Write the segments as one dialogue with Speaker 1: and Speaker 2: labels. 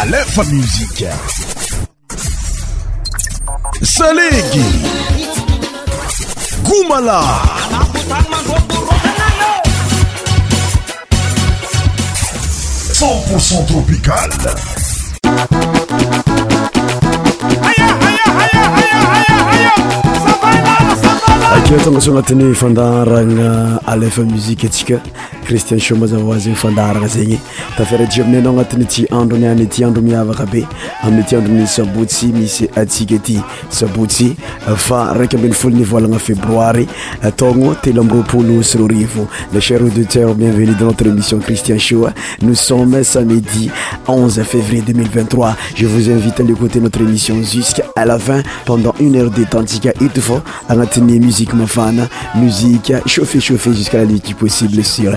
Speaker 1: alefa msi salegy
Speaker 2: gomala cent pour cent tropicale
Speaker 3: ake euh, atongaso agnatin'y fandarana alefa musika atsika cristien cho mazava zany fandarana zegny tafarati aminaa aat'y t anradriakabeaarsasmisasysas faraky amby fivoana fébroiry tno telamropolos rri cher auditeur bienvenu dan notre émission christien sha nos somme samdi 1 février 2023 e vous invite écote notre émission jusfn pdnehee demsa anati'y musi fana musie caffetfe juslpossiesu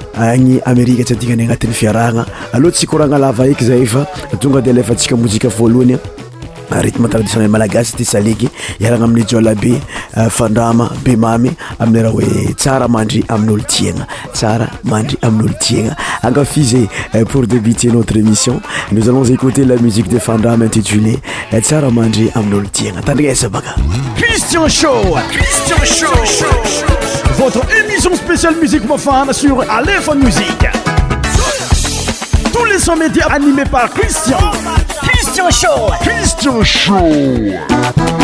Speaker 3: nyamria t atia anati'yfirahnaaatsy onaekzayfatngadefatsiamloayrtmetradiio malaasytsaeyaa amiybefdrambemamy ayrh oetsaramadr aloamaaoloinaagaf por ébtenotreémissionoso écoteamusie de fandrama intitlétsaramandry ami'ôlo tinatadiabactin
Speaker 2: votre émission spéciale Musique pour sur Aléphone Musique. Tous les 100 médias animés par Christian.
Speaker 1: Christian Show.
Speaker 2: Christian Show.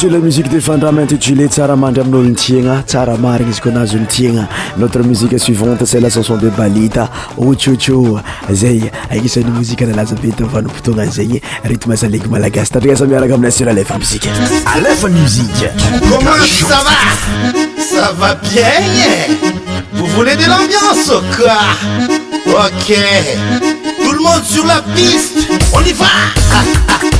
Speaker 4: c'est la musique des Fandram intitulée Tsaramandram Nolntienga, Tsaramarg Skonazultienga. Notre musique suivante, c'est la chanson de Balita, Ochocho, Zey, une musique de la Zabeta, Vanuptonga Zey, rythme Salik Malagas, Tadressa Miaragam la Aleph Musique. Aleph Musique.
Speaker 5: Comment ça va Ça va bien Vous voulez de l'ambiance quoi Ok. Tout le monde sur la piste, on y va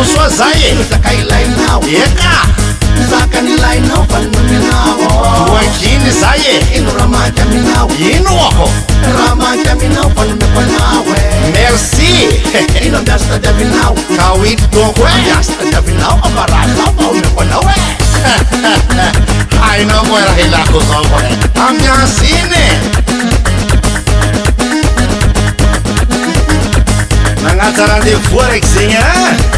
Speaker 5: f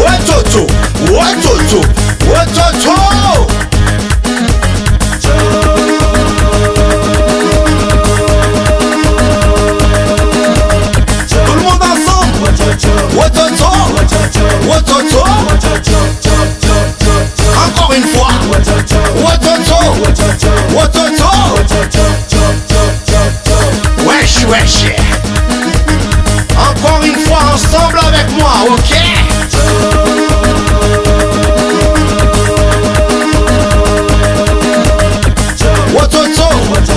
Speaker 5: watoto watoto watoto Tout le monde ensemble Watoto Watoto Encore une fois Watoto Watoto Wesh wesh Encore une fois ensemble avec moi, ok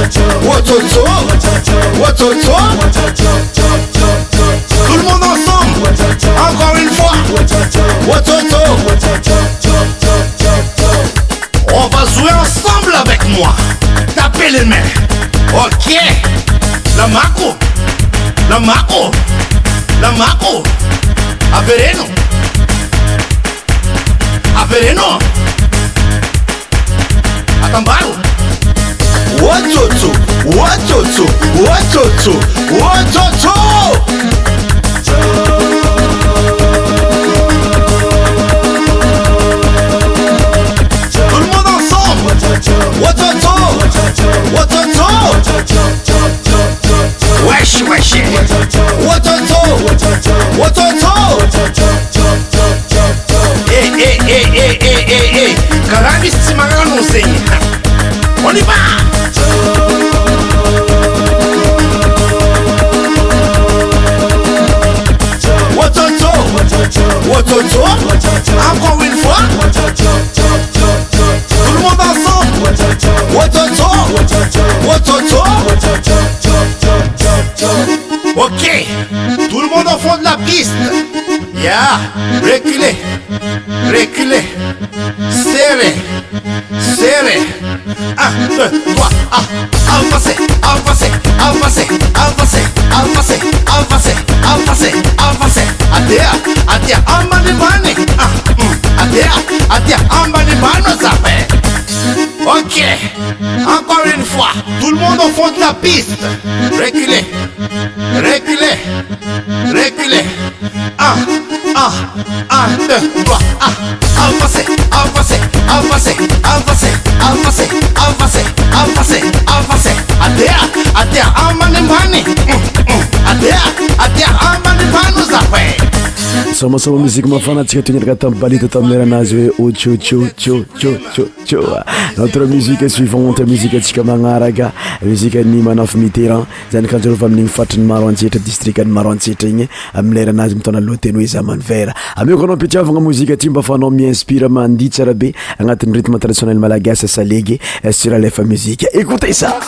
Speaker 5: Watoto Watoto Tout le monde ensemble Encore une fois Watoto On va jouer ensemble avec moi Tapez les mains Ok oh, La Mako La Mako La Mako A vereno A vereno A tambaro One two two, one watoto
Speaker 3: somasoma muzike mafana antsika tonyraka tamin'y balito tamineranazy hoe o oh, ciociocoooco notre musike suivantonte musike atsika magnaraka muzika ny manafy miteran zayn kanjoro va amin'igny fatrany maro antseitra distriu ny maro antsetra igny ami leranazy mitona loateny hoe za manyvera ameoko anao ampitiavagna mozika aty mba fa anao mi-inspire mandi tsyra be agnatin'ny rithme traditionel malagasy salegy az tsiraha lefa muzika ekoute isaaamo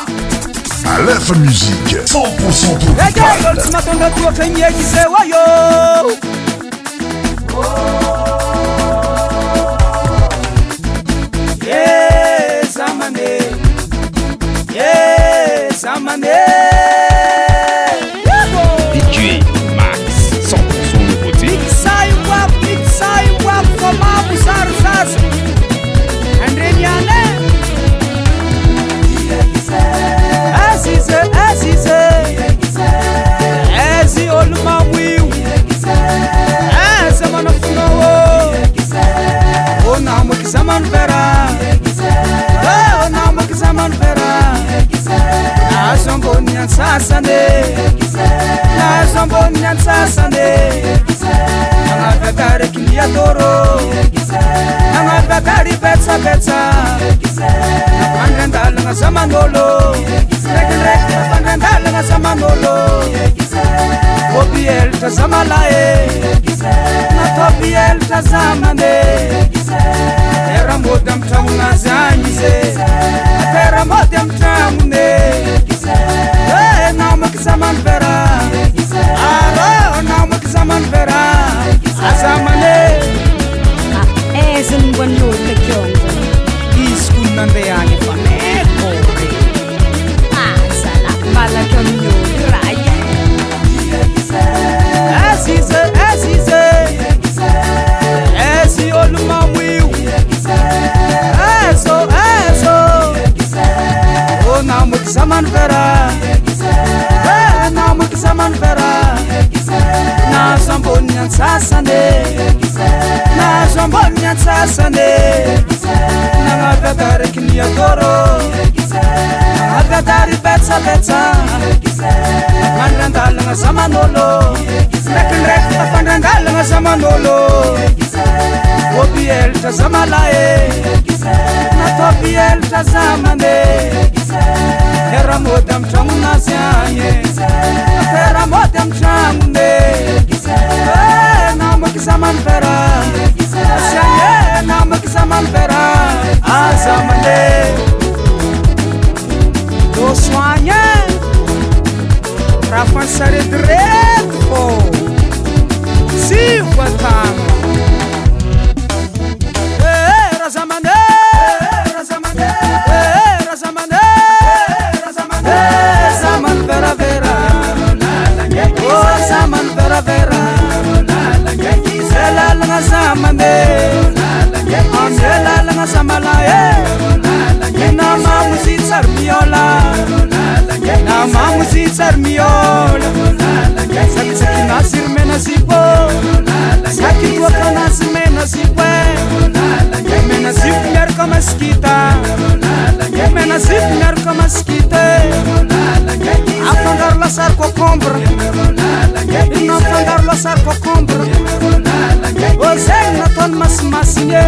Speaker 6: ndnndrakindraky
Speaker 7: tafandrangalagna zaman'ôlô
Speaker 6: tôbielatra za mala e natôbielatra za mane ramôdy amitragnonazy ane afaramôdy amitragnone eh, e namako zamano vera sae namako zamanovera azamane oraha fanysaredyrety
Speaker 7: fô sy vatanoe rahzamanrahzamanzamay rôzamany rrzlalana
Speaker 6: zamaez
Speaker 7: lalana zamaam ل مسيسرميل
Speaker 6: sanazirymenazô
Speaker 7: sa oatnazy mena zko mnazko miaaka makitmanazko miaraka masikita afanaro
Speaker 6: lasarkôkombra nafanaro lasarkôkombra ôza nataona masimasine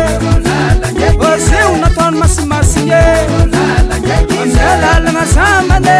Speaker 6: ôzo naton masimasinelaana zamane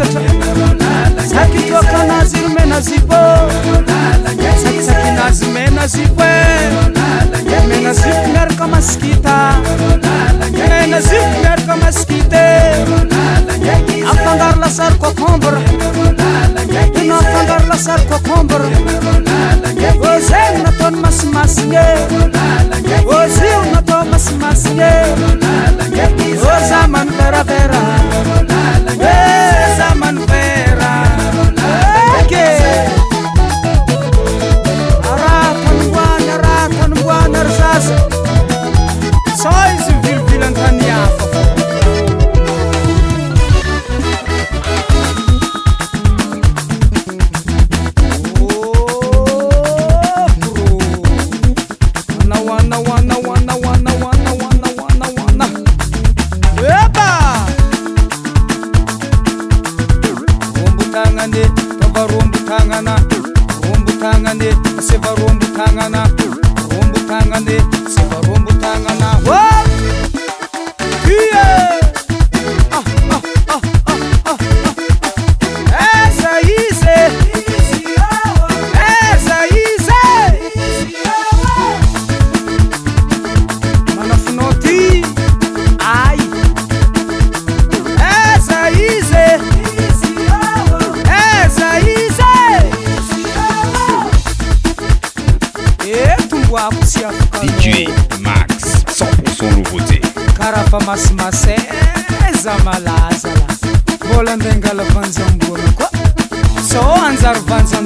Speaker 6: aktka nazirymenaziposasainazy menazipoe eh. menazi meraka
Speaker 7: maskita
Speaker 6: manazifo maraka
Speaker 7: maskite afangar
Speaker 6: lasarkokombr nafangar lasarkokombr ze natan masmaske az nata masmase zaman barabera esamanperak aratanbua aratanbuan arsas lavanjabo amino koa za anjary vanjany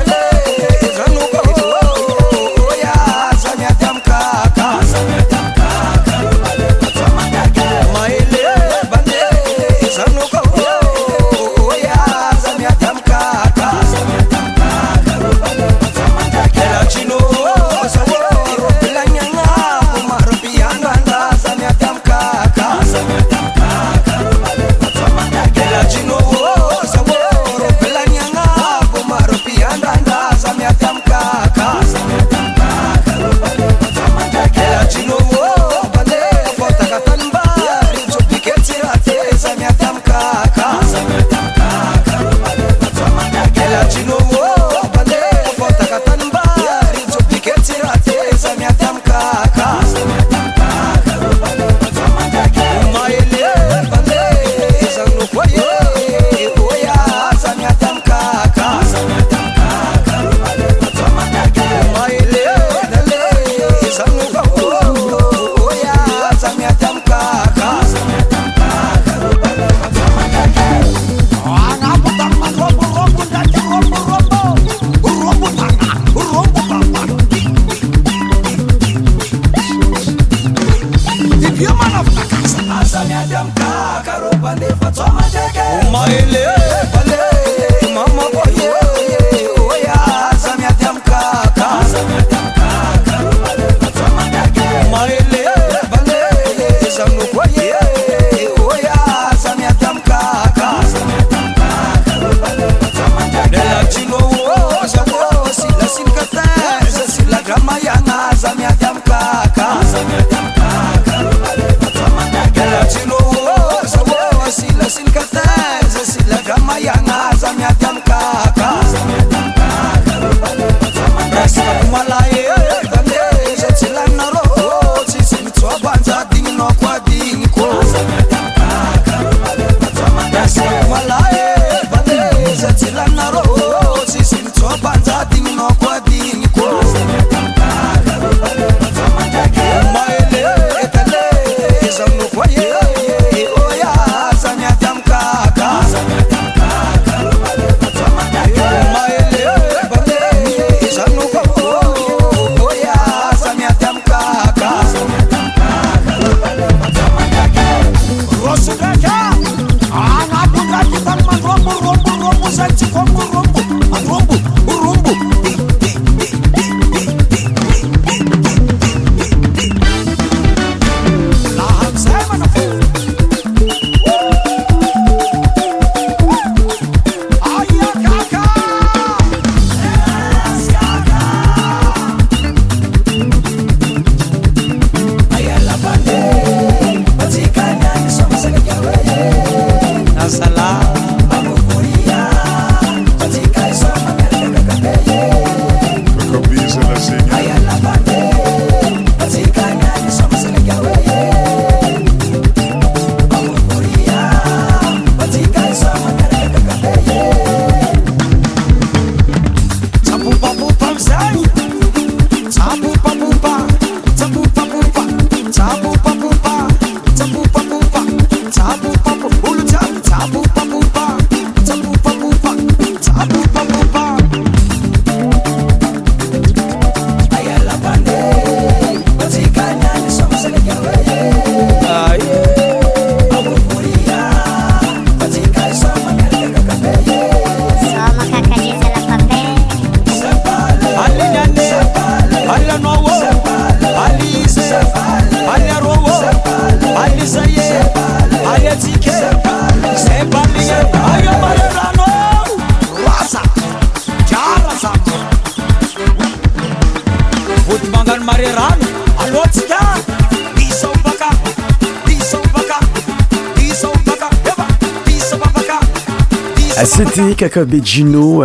Speaker 3: Euh, euh, ka euh, be jino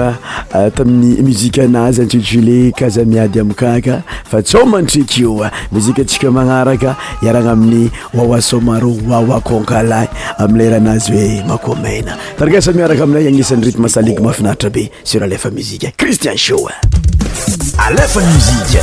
Speaker 3: tamin'ny muzika anazy antsijule kazamiady amikaka fa tsamantrikyoa muzika atsika magnaraka iarana amin'ny wawasomaro wawaconkalay amile rahanazy hoe makomeina taragasa miaraka amilay agnisan'ny rety masaligy mafinaritra be sir alefa muzika cristien shoe alefa mzika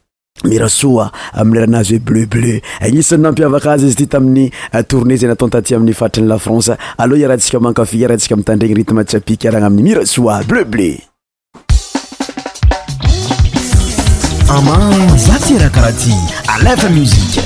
Speaker 6: mira soa aminyleranazy hoe bleu bleu gnisany nampiavaka azy izy ity tamin'ny euh, tournée zay atantaty amin'ny faitriny lafrance aloha ira ntsika mankafia ara ntsika mitandragny rytme tsyapikaarana aminny mira soa bleu bleu ama za tyrakaraha ty alefa muziqe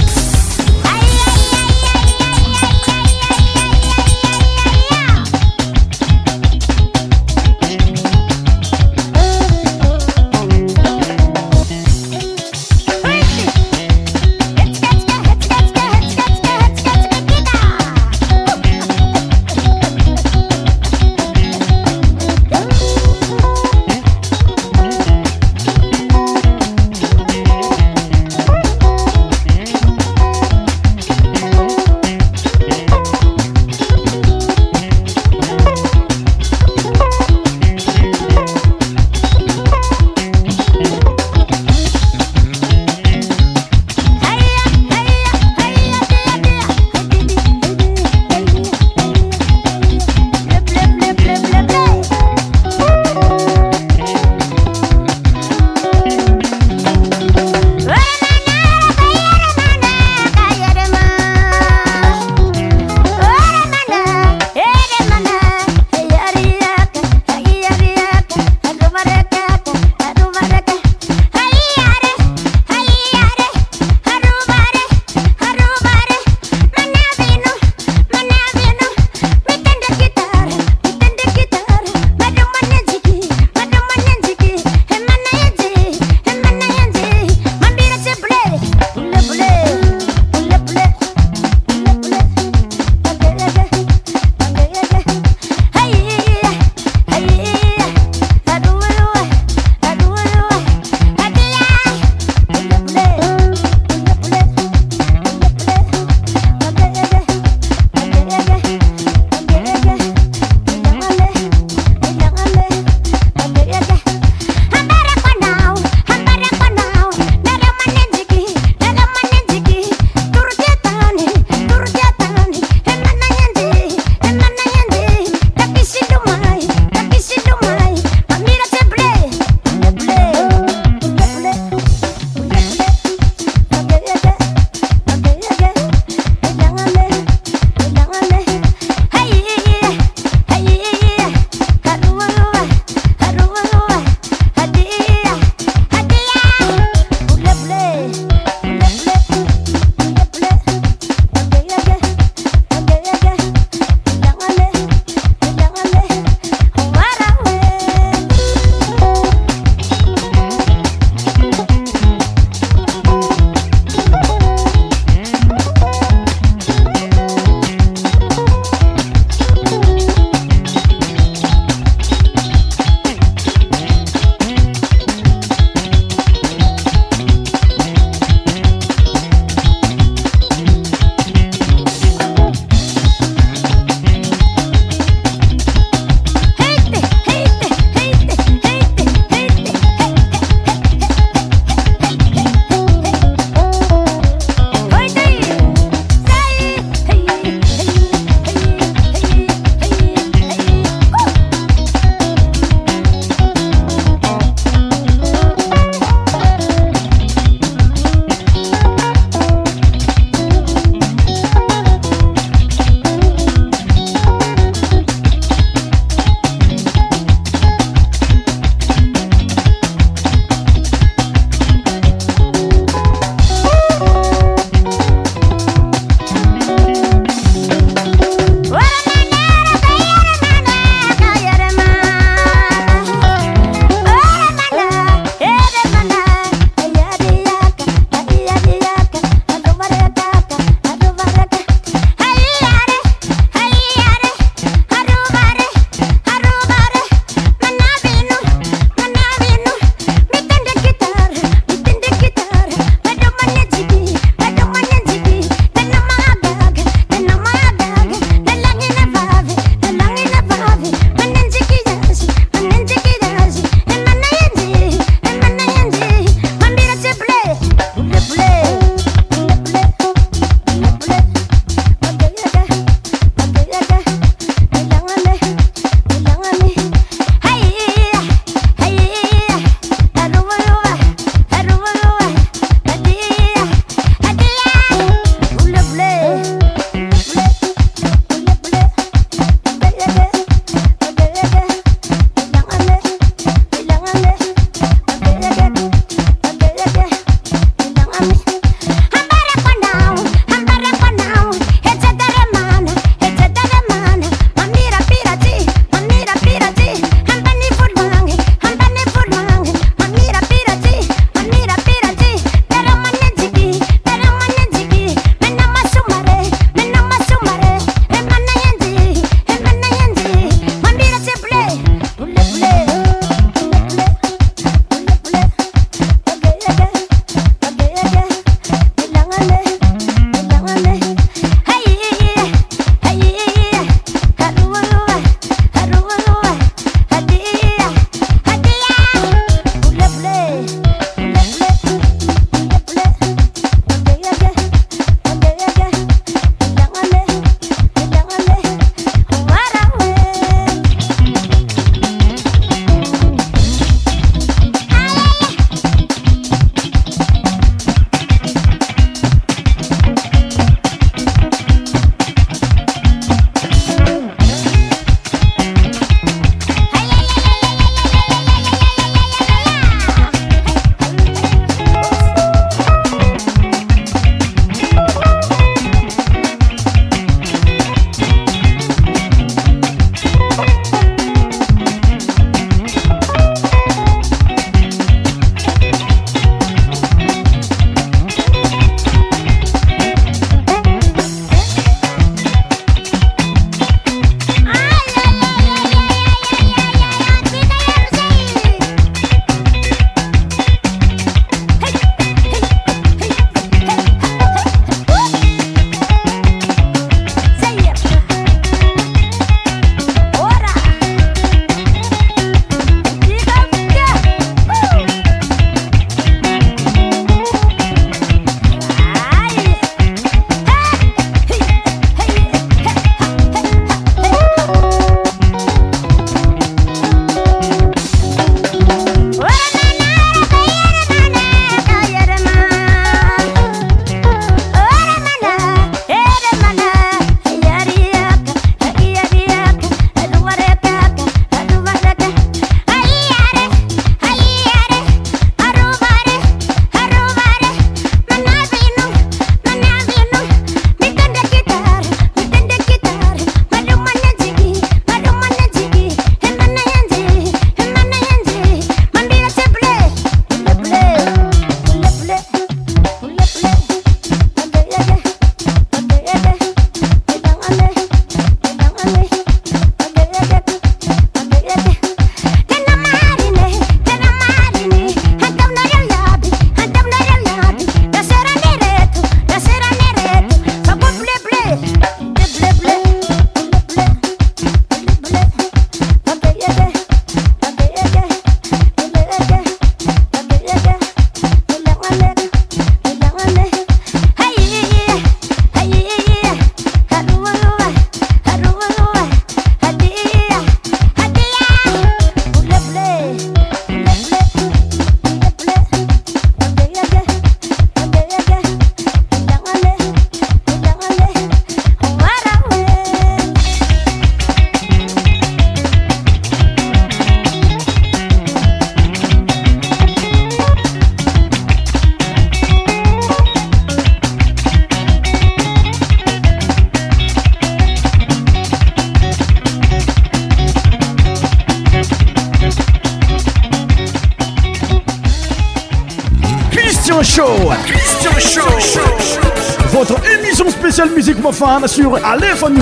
Speaker 6: cristian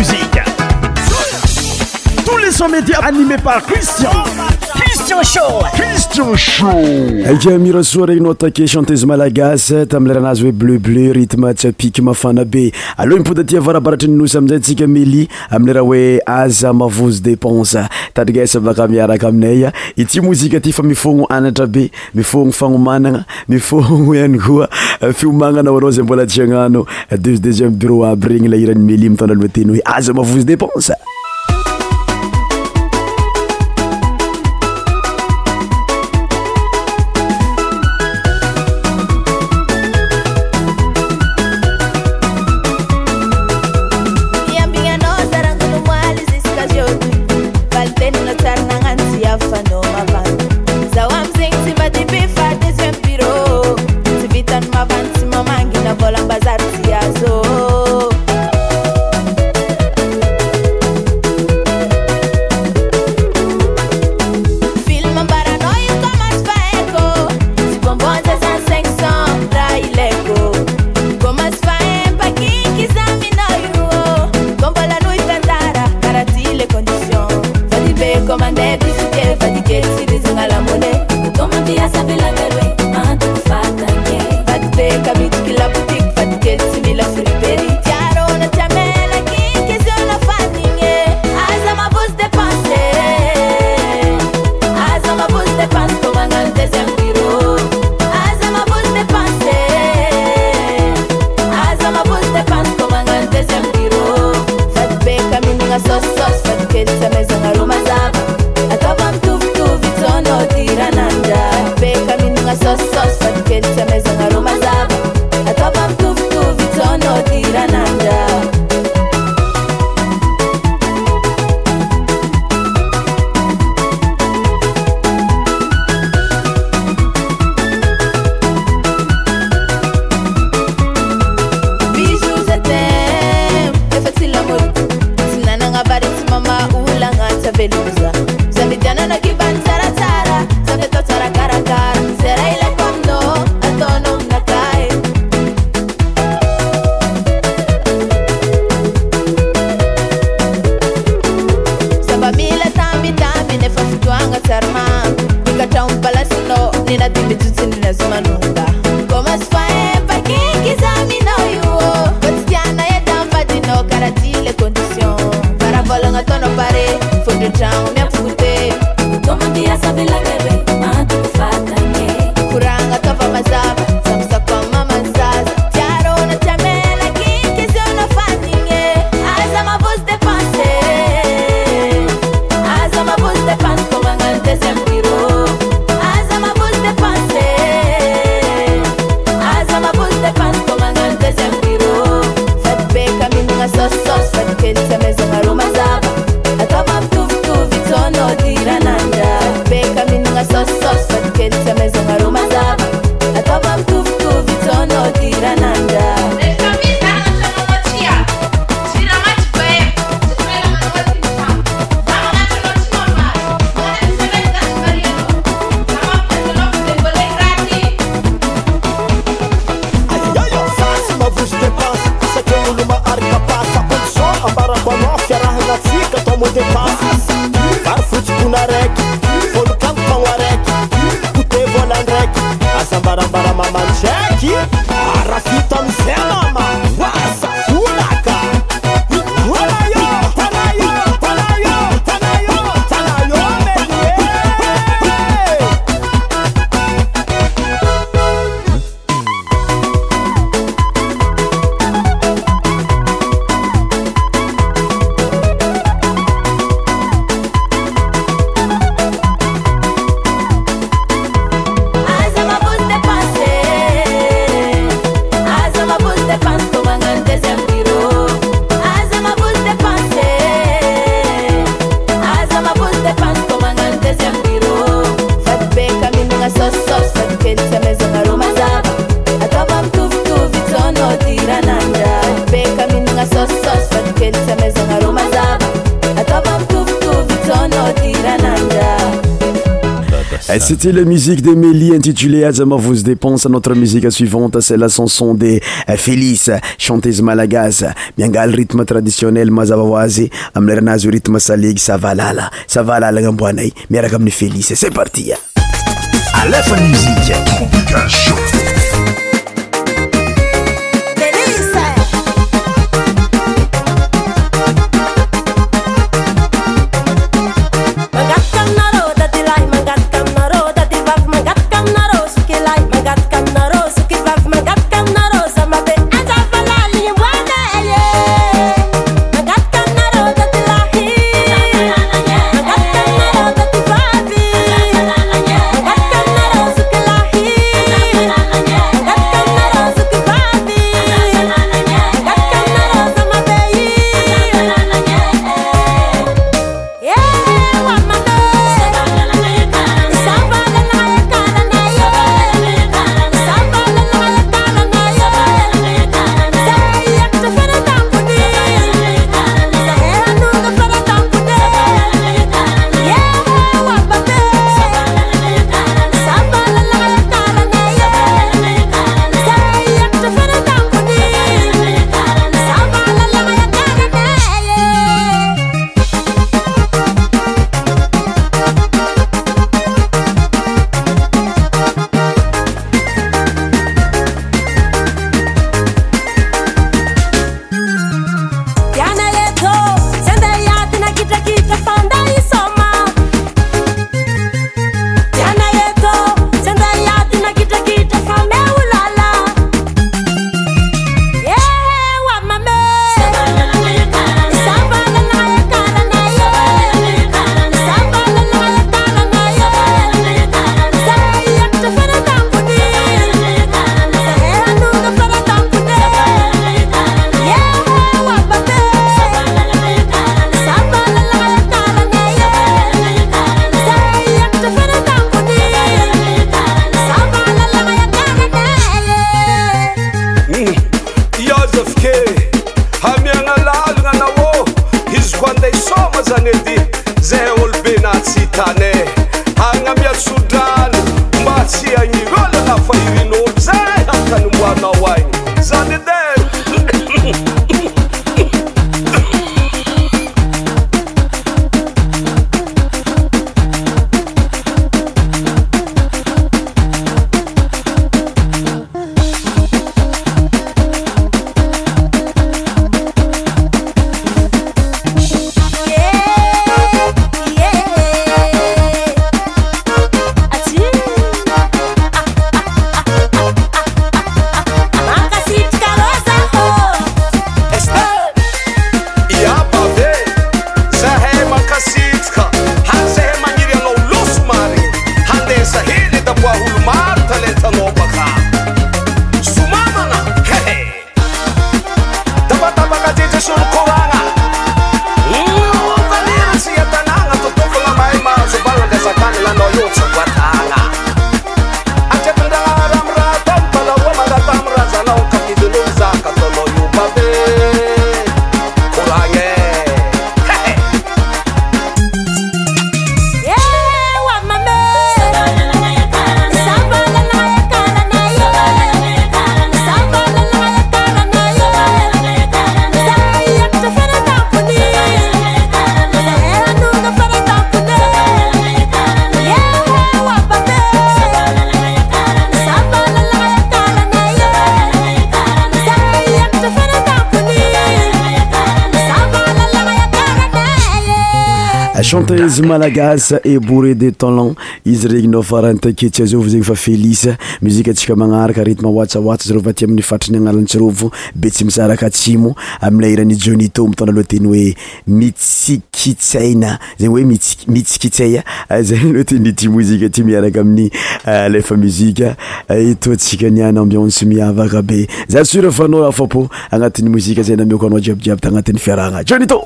Speaker 6: sha akia mira soa regny naotaky chantaze malagasy tami'lerah anazy hoe bleu bleu rythme tsyapiky mafana be aloha mipoda atya vaorabaratra ninosy amzay ntsika meli amileraha hoe aza mavozy déponse tarikasa baka miaraka aminay a i tsy mozika ty fa mifogno anatra be mifogno fagnomanagna mifogno anikoa fiomagnanao anao zay mbola tsyagnano deux deuxième bureau aby regny la irany meli mytaona loteny oe aza mavozy depense velosa c'etat la musique de mélie intitulé azama vos dépense notre musique suivante c'e lacanson de euh, félise chantazy malagaz miangal rythme traditionnel mazavaoazy amieranazy o ritme salegi savalala savala la gnamboanay miaraka amina félise s'est partia izy malagasy e bore de talan izyegnynaaketyyskezasa aa agnatiy mozika za namikoanao jibyjiaby agnatin'ny fiarahana jonitô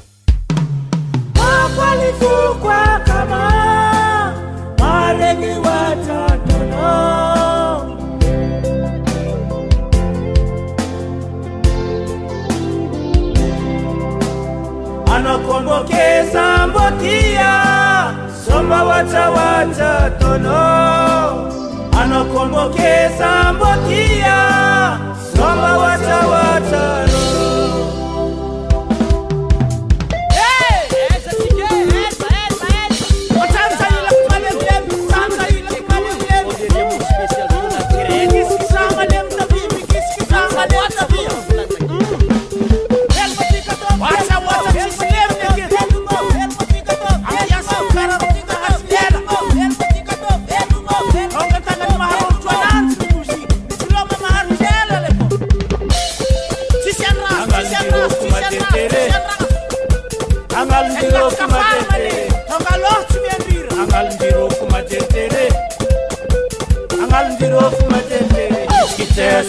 Speaker 6: sambotia somba wacha wacha tono anokomboke sambotia somba wacha wacha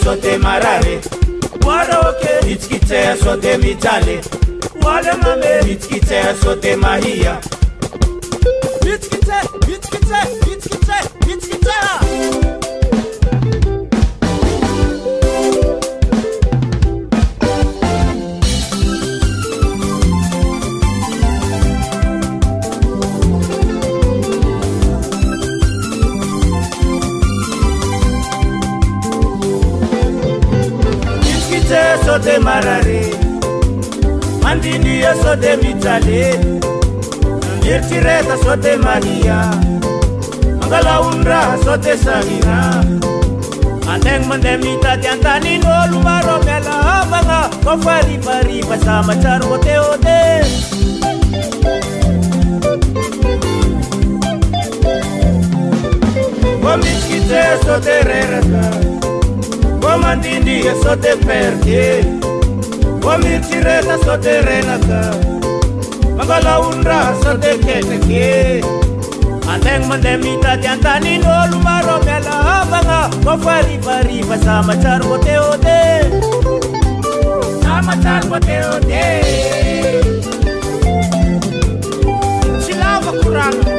Speaker 6: sote marare wale oke okay. itikiteya sote mitale wale mame itikiteya sote mahiya mararemandinia sodia mijalely amirotrireta sotea maria angalaondraha sotea sariraa amegna mandeha mitaty an-tanyin' olo maromialaavagna ka fali mariva za matsary ôte ôte vamisikijea sote reraka mandindria e sote berde oa mirotsireta sote renaka mangalaonoraha sote keteke amegna mandeha mita dy an-tann' olo maro miala abagna mafarivariva zamatsary vôteôteamaayvôteôdesyavakaa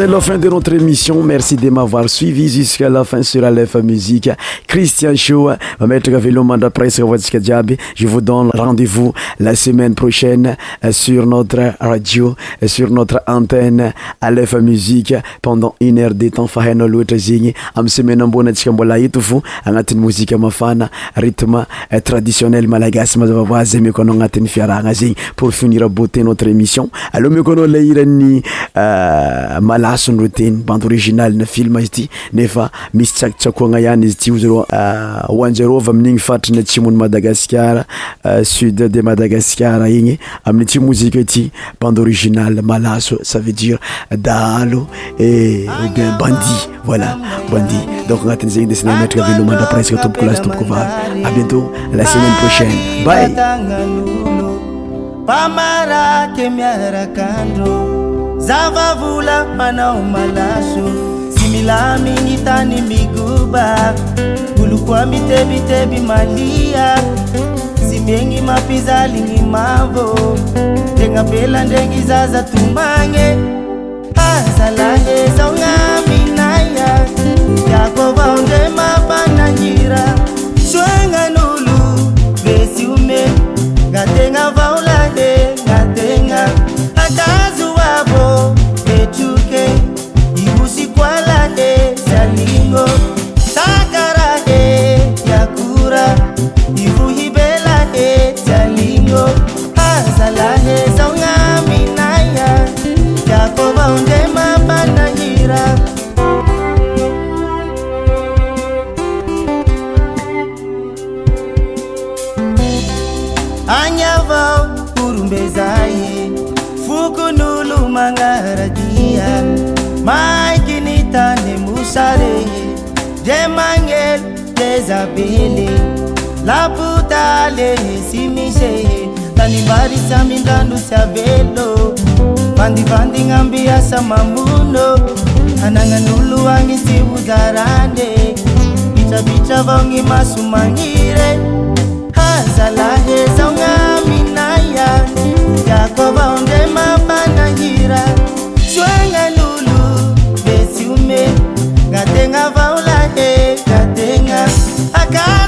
Speaker 6: c'est la fin de notre émission. Merci de m'avoir suivi jusqu'à la fin sur Aleph Musique. Christian Chou, Maître Gavelo Manda Presse, je vous donne rendez-vous la semaine prochaine euh, sur notre radio, euh, sur notre antenne Aleph Musique pendant une heure de temps. Fahena Louetrezing, Amsemenambona Tchikambola Yitufu, Anatin Musique Mafana, rythme euh, traditionnel malagas, Mazavaz, Mekonon Atin Fiarangazing pour finir à beauté notre émission. Allô, Mekono Leirani, Mala à son routine bande original film nefa euh, euh, sud de Madagascar igny hein, musique bande original malaso ça veut dire dahalo et bien bandi voilà bandi donc agnatin'izegny de sina velomandra presque tompoko à bientôt la semaine prochaine bye zavavula manao malaso sy milami ñy tany miguba bolukoa mi tebitebi malia sibeny mapizaliny mavo tenabela ndregy zaza tumagñe hazalahezao ña minaya yakovaondremafanangira maiky ny tany mosa rehe de magnel dezabele lapotalehe sy misehe tanymbarisyamindrano sy abelo bandivandygn'ambyasa mamono ananan'olo agny sy mozarany vitravitra vao gny maso maghire hazalahe zao gn'amina yany yak casa.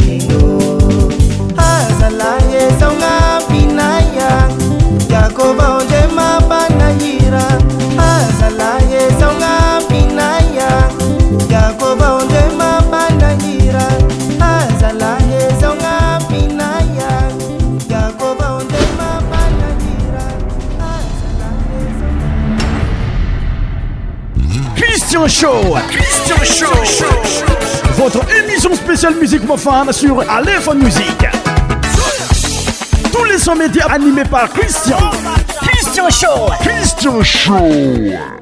Speaker 6: Christian Show. Christian Show. Votre émission spéciale musique profane sur Aléphone Musique. Tous les sommets médias animés par Christian. Christian Show. Christian Show.